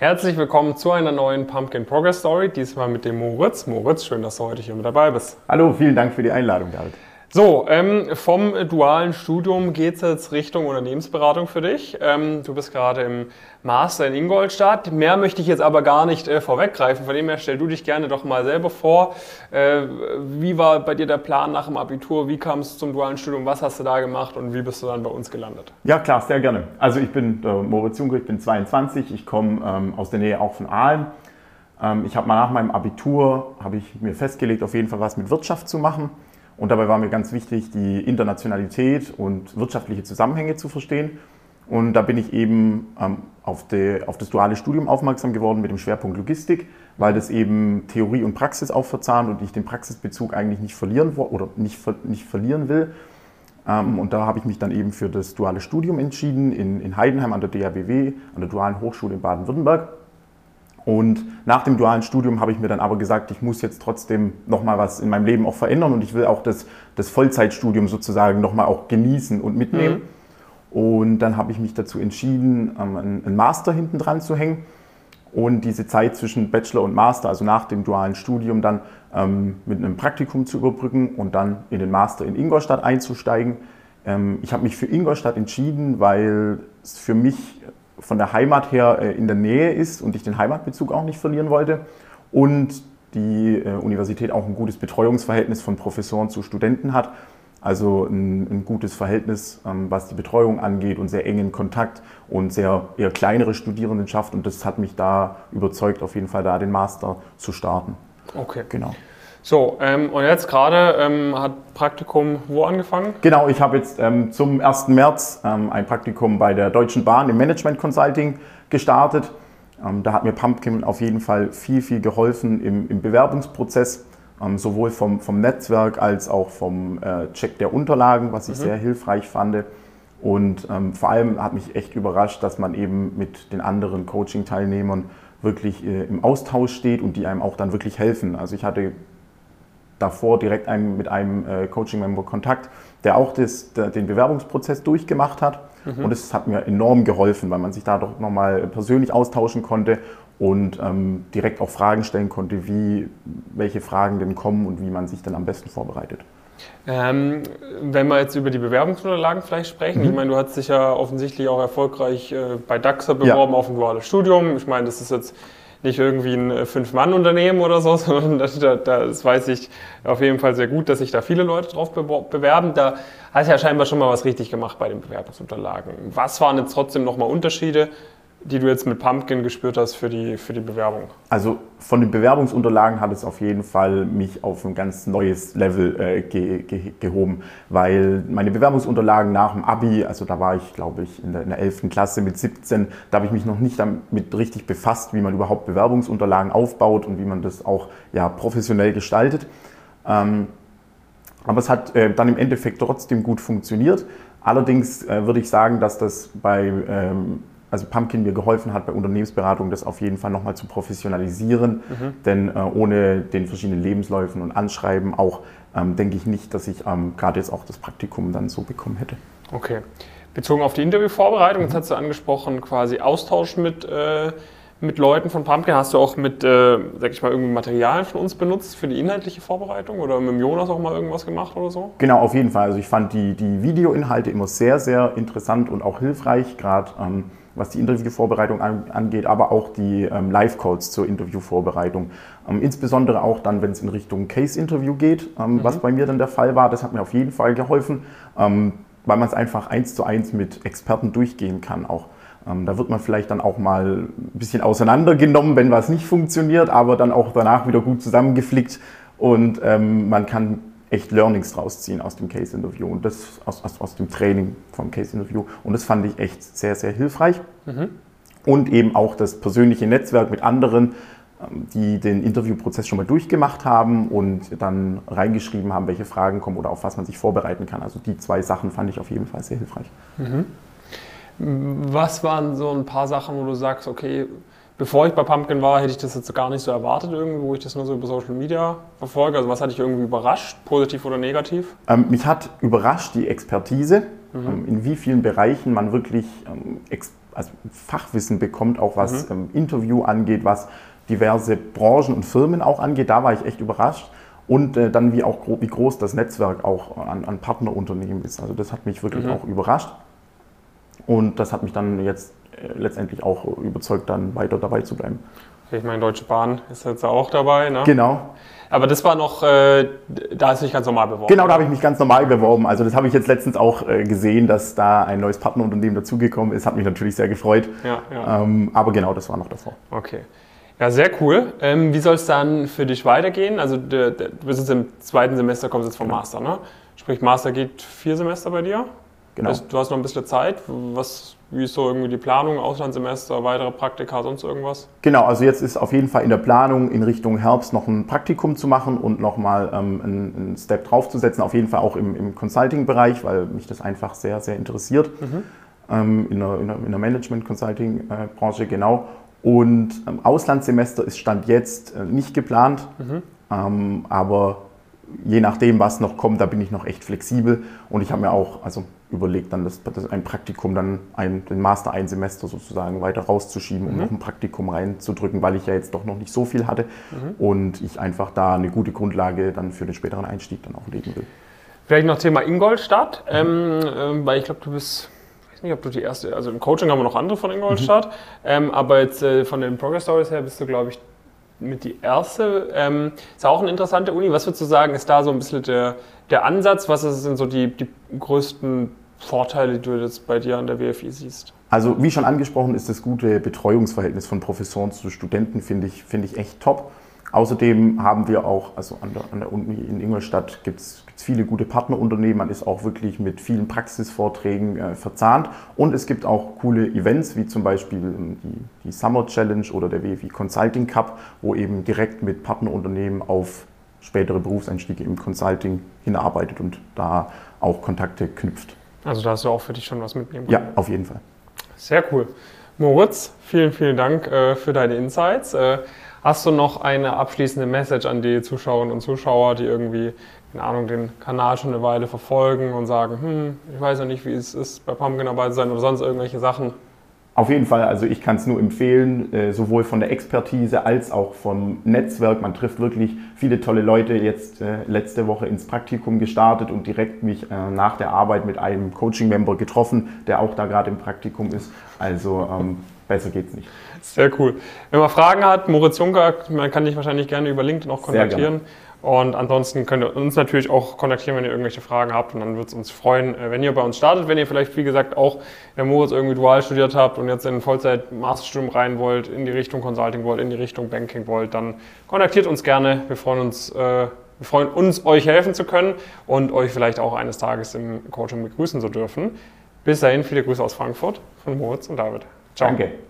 Herzlich willkommen zu einer neuen Pumpkin Progress Story, diesmal mit dem Moritz. Moritz, schön, dass du heute hier mit dabei bist. Hallo, vielen Dank für die Einladung, David. So, ähm, vom dualen Studium geht es jetzt Richtung Unternehmensberatung für dich. Ähm, du bist gerade im Master in Ingolstadt. Mehr möchte ich jetzt aber gar nicht äh, vorweggreifen. Von dem her stell du dich gerne doch mal selber vor. Äh, wie war bei dir der Plan nach dem Abitur? Wie kam es zum dualen Studium? Was hast du da gemacht und wie bist du dann bei uns gelandet? Ja, klar, sehr gerne. Also ich bin äh, Moritz Juncker, ich bin 22. Ich komme ähm, aus der Nähe auch von Aalen. Ähm, ich habe mal nach meinem Abitur, ich mir festgelegt, auf jeden Fall was mit Wirtschaft zu machen und dabei war mir ganz wichtig, die Internationalität und wirtschaftliche Zusammenhänge zu verstehen. Und da bin ich eben ähm, auf, die, auf, das duale Studium aufmerksam geworden mit dem Schwerpunkt Logistik, weil das eben Theorie und Praxis auch verzahnt und ich den Praxisbezug eigentlich nicht verlieren oder nicht, nicht verlieren will. Ähm, und da habe ich mich dann eben für das duale Studium entschieden in, in Heidenheim an der DABW, an der Dualen Hochschule in Baden-Württemberg. Und nach dem dualen Studium habe ich mir dann aber gesagt, ich muss jetzt trotzdem nochmal was in meinem Leben auch verändern und ich will auch das, das Vollzeitstudium sozusagen nochmal auch genießen und mitnehmen. Mhm. Und dann habe ich mich dazu entschieden, ähm, einen Master hinten dran zu hängen und diese Zeit zwischen Bachelor und Master, also nach dem dualen Studium, dann ähm, mit einem Praktikum zu überbrücken und dann in den Master in Ingolstadt einzusteigen. Ähm, ich habe mich für Ingolstadt entschieden, weil es für mich von der Heimat her äh, in der Nähe ist und ich den Heimatbezug auch nicht verlieren wollte. Und die äh, Universität auch ein gutes Betreuungsverhältnis von Professoren zu Studenten hat. Also ein, ein gutes Verhältnis, ähm, was die Betreuung angeht und sehr engen Kontakt und sehr eher kleinere Studierendenschaft. Und das hat mich da überzeugt, auf jeden Fall da den Master zu starten. Okay. Genau. So, ähm, und jetzt gerade ähm, hat Praktikum wo angefangen? Genau, ich habe jetzt ähm, zum 1. März ähm, ein Praktikum bei der Deutschen Bahn im Management Consulting gestartet. Ähm, da hat mir Pumpkin auf jeden Fall viel, viel geholfen im, im Bewerbungsprozess, ähm, sowohl vom, vom Netzwerk als auch vom äh, Check der Unterlagen, was ich mhm. sehr hilfreich fand. Und vor allem hat mich echt überrascht, dass man eben mit den anderen Coaching-Teilnehmern wirklich äh, im Austausch steht und die einem auch dann wirklich helfen. Also ich hatte davor direkt einem, mit einem äh, Coaching-Member Kontakt, der auch das, der, den Bewerbungsprozess durchgemacht hat. Mhm. Und es hat mir enorm geholfen, weil man sich da doch nochmal persönlich austauschen konnte und ähm, direkt auch Fragen stellen konnte, wie, welche Fragen denn kommen und wie man sich dann am besten vorbereitet. Ähm, wenn wir jetzt über die Bewerbungsunterlagen vielleicht sprechen, mhm. ich meine, du hast dich ja offensichtlich auch erfolgreich äh, bei DAXA beworben ja. auf ein duales Studium. Ich meine, das ist jetzt nicht irgendwie ein äh, Fünf-Mann-Unternehmen oder so, sondern das, das, weiß ich auf jeden Fall sehr gut, dass sich da viele Leute drauf bewerben. Da hast du ja scheinbar schon mal was richtig gemacht bei den Bewerbungsunterlagen. Was waren jetzt trotzdem nochmal Unterschiede die du jetzt mit Pumpkin gespürt hast für die, für die Bewerbung? Also von den Bewerbungsunterlagen hat es auf jeden Fall mich auf ein ganz neues Level äh, ge, ge, gehoben, weil meine Bewerbungsunterlagen nach dem Abi, also da war ich glaube ich in der, in der 11. Klasse mit 17, da habe ich mich noch nicht damit richtig befasst, wie man überhaupt Bewerbungsunterlagen aufbaut und wie man das auch ja, professionell gestaltet. Ähm, aber es hat äh, dann im Endeffekt trotzdem gut funktioniert. Allerdings äh, würde ich sagen, dass das bei ähm, also Pumpkin mir geholfen hat bei Unternehmensberatung, das auf jeden Fall nochmal zu professionalisieren. Mhm. Denn äh, ohne den verschiedenen Lebensläufen und Anschreiben auch ähm, denke ich nicht, dass ich ähm, gerade jetzt auch das Praktikum dann so bekommen hätte. Okay. Bezogen auf die Interviewvorbereitung, mhm. jetzt hast du angesprochen, quasi Austausch mit, äh, mit Leuten von Pumpkin. Hast du auch mit, äh, sag ich mal, irgendwie Materialien von uns benutzt für die inhaltliche Vorbereitung oder mit dem Jonas auch mal irgendwas gemacht oder so? Genau, auf jeden Fall. Also ich fand die, die Videoinhalte immer sehr, sehr interessant und auch hilfreich, gerade ähm, was die Interviewvorbereitung angeht, aber auch die ähm, Live-Calls zur Interviewvorbereitung. Ähm, insbesondere auch dann, wenn es in Richtung Case-Interview geht, ähm, mhm. was bei mir dann der Fall war. Das hat mir auf jeden Fall geholfen, ähm, weil man es einfach eins zu eins mit Experten durchgehen kann auch. Ähm, da wird man vielleicht dann auch mal ein bisschen auseinandergenommen, wenn was nicht funktioniert, aber dann auch danach wieder gut zusammengeflickt und ähm, man kann echt Learnings rausziehen aus dem Case-Interview und das aus, aus, aus dem Training vom Case-Interview. Und das fand ich echt sehr, sehr hilfreich. Mhm. Und eben auch das persönliche Netzwerk mit anderen, ähm, die den Interviewprozess schon mal durchgemacht haben und dann reingeschrieben haben, welche Fragen kommen oder auf was man sich vorbereiten kann. Also die zwei Sachen fand ich auf jeden Fall sehr hilfreich. Mhm. Was waren so ein paar Sachen, wo du sagst, okay, bevor ich bei Pumpkin war, hätte ich das jetzt gar nicht so erwartet, irgendwie, wo ich das nur so über Social Media verfolge. Also was hat dich irgendwie überrascht, positiv oder negativ? Ähm, mich hat überrascht die Expertise, mhm. Ähm, in wie vielen Bereichen man wirklich ähm, also Fachwissen bekommt, auch was mhm. Interview angeht, was diverse Branchen und Firmen auch angeht. Da war ich echt überrascht. Und äh, dann wie, auch, wie groß das Netzwerk auch an, an Partnerunternehmen ist. Also das hat mich wirklich mhm. auch überrascht. Und das hat mich dann jetzt letztendlich auch überzeugt, dann weiter dabei zu bleiben. Ich meine, Deutsche Bahn ist jetzt auch dabei, ne? Genau. Aber das war noch, äh, da du dich ganz normal beworben. Genau, da habe ich mich ganz normal beworben. Also das habe ich jetzt letztens auch äh, gesehen, dass da ein neues Partnerunternehmen dazugekommen ist. Hat mich natürlich sehr gefreut. Ja, ja. Ähm, aber genau, das war noch davor. Okay. Ja, sehr cool. Ähm, wie soll es dann für dich weitergehen? Also du bist jetzt im zweiten Semester, kommst jetzt vom genau. Master, ne? Sprich, Master geht vier Semester bei dir? Genau. Also, du hast noch ein bisschen Zeit. Was, wie ist so irgendwie die Planung, Auslandssemester, weitere Praktika, sonst irgendwas? Genau, also jetzt ist auf jeden Fall in der Planung, in Richtung Herbst noch ein Praktikum zu machen und nochmal ähm, einen, einen Step draufzusetzen. Auf jeden Fall auch im, im Consulting-Bereich, weil mich das einfach sehr, sehr interessiert. Mhm. Ähm, in der, in der, in der Management-Consulting-Branche, genau. Und ähm, Auslandssemester ist Stand jetzt äh, nicht geplant, mhm. ähm, aber je nachdem, was noch kommt, da bin ich noch echt flexibel. Und ich habe mir auch also überlegt, dann das, das ein Praktikum, dann ein, den Master ein Semester sozusagen weiter rauszuschieben, um mhm. noch ein Praktikum reinzudrücken, weil ich ja jetzt doch noch nicht so viel hatte mhm. und ich einfach da eine gute Grundlage dann für den späteren Einstieg dann auch legen will. Vielleicht noch Thema Ingolstadt, mhm. ähm, äh, weil ich glaube, du bist ich weiß nicht, ob du die erste, also im Coaching haben wir noch andere von Ingolstadt, mhm. ähm, aber jetzt äh, von den Progress Stories her bist du, glaube ich, mit die erste. Ähm, ist auch eine interessante Uni. Was würdest du sagen, ist da so ein bisschen der, der Ansatz? Was sind so die, die größten Vorteile, die du jetzt bei dir an der WFI siehst? Also wie schon angesprochen, ist das gute Betreuungsverhältnis von Professoren zu Studenten, finde ich, find ich echt top. Außerdem haben wir auch, also an der, an der Uni in Ingolstadt gibt es viele gute Partnerunternehmen, man ist auch wirklich mit vielen Praxisvorträgen äh, verzahnt und es gibt auch coole Events, wie zum Beispiel ähm, die, die Summer Challenge oder der WFI Consulting Cup, wo eben direkt mit Partnerunternehmen auf spätere Berufseinstiege im Consulting hinarbeitet und da auch Kontakte knüpft. Also da hast du auch für dich schon was mitnehmen können. Ja, auf jeden Fall. Sehr cool. Moritz, vielen, vielen Dank äh, für deine Insights. Äh, hast du noch eine abschließende Message an die Zuschauerinnen und Zuschauer, die irgendwie, keine Ahnung, den Kanal schon eine Weile verfolgen und sagen, hm, ich weiß ja nicht, wie es ist, bei Pumpkin dabei zu sein oder sonst irgendwelche Sachen? Auf jeden Fall, also ich kann es nur empfehlen, äh, sowohl von der Expertise als auch vom Netzwerk. Man trifft wirklich viele tolle Leute. Jetzt äh, letzte Woche ins Praktikum gestartet und direkt mich äh, nach der Arbeit mit einem Coaching-Member getroffen, der auch da gerade im Praktikum ist. Also ähm, besser geht's nicht. Sehr cool. Wenn man Fragen hat, Moritz Juncker, man kann dich wahrscheinlich gerne über LinkedIn auch kontaktieren. Und ansonsten könnt ihr uns natürlich auch kontaktieren, wenn ihr irgendwelche Fragen habt. Und dann würde es uns freuen, äh, wenn ihr bei uns startet. Wenn ihr vielleicht, wie gesagt, auch der Moritz irgendwie dual studiert habt und jetzt in Vollzeit-Masterstudium rein wollt, in die Richtung Consulting wollt, in die Richtung Banking wollt, dann kontaktiert uns gerne. Wir freuen uns, äh, wir freuen uns, euch helfen zu können und euch vielleicht auch eines Tages im Coaching begrüßen zu dürfen. Bis dahin, viele Grüße aus Frankfurt von Moritz und David. Ciao. Danke.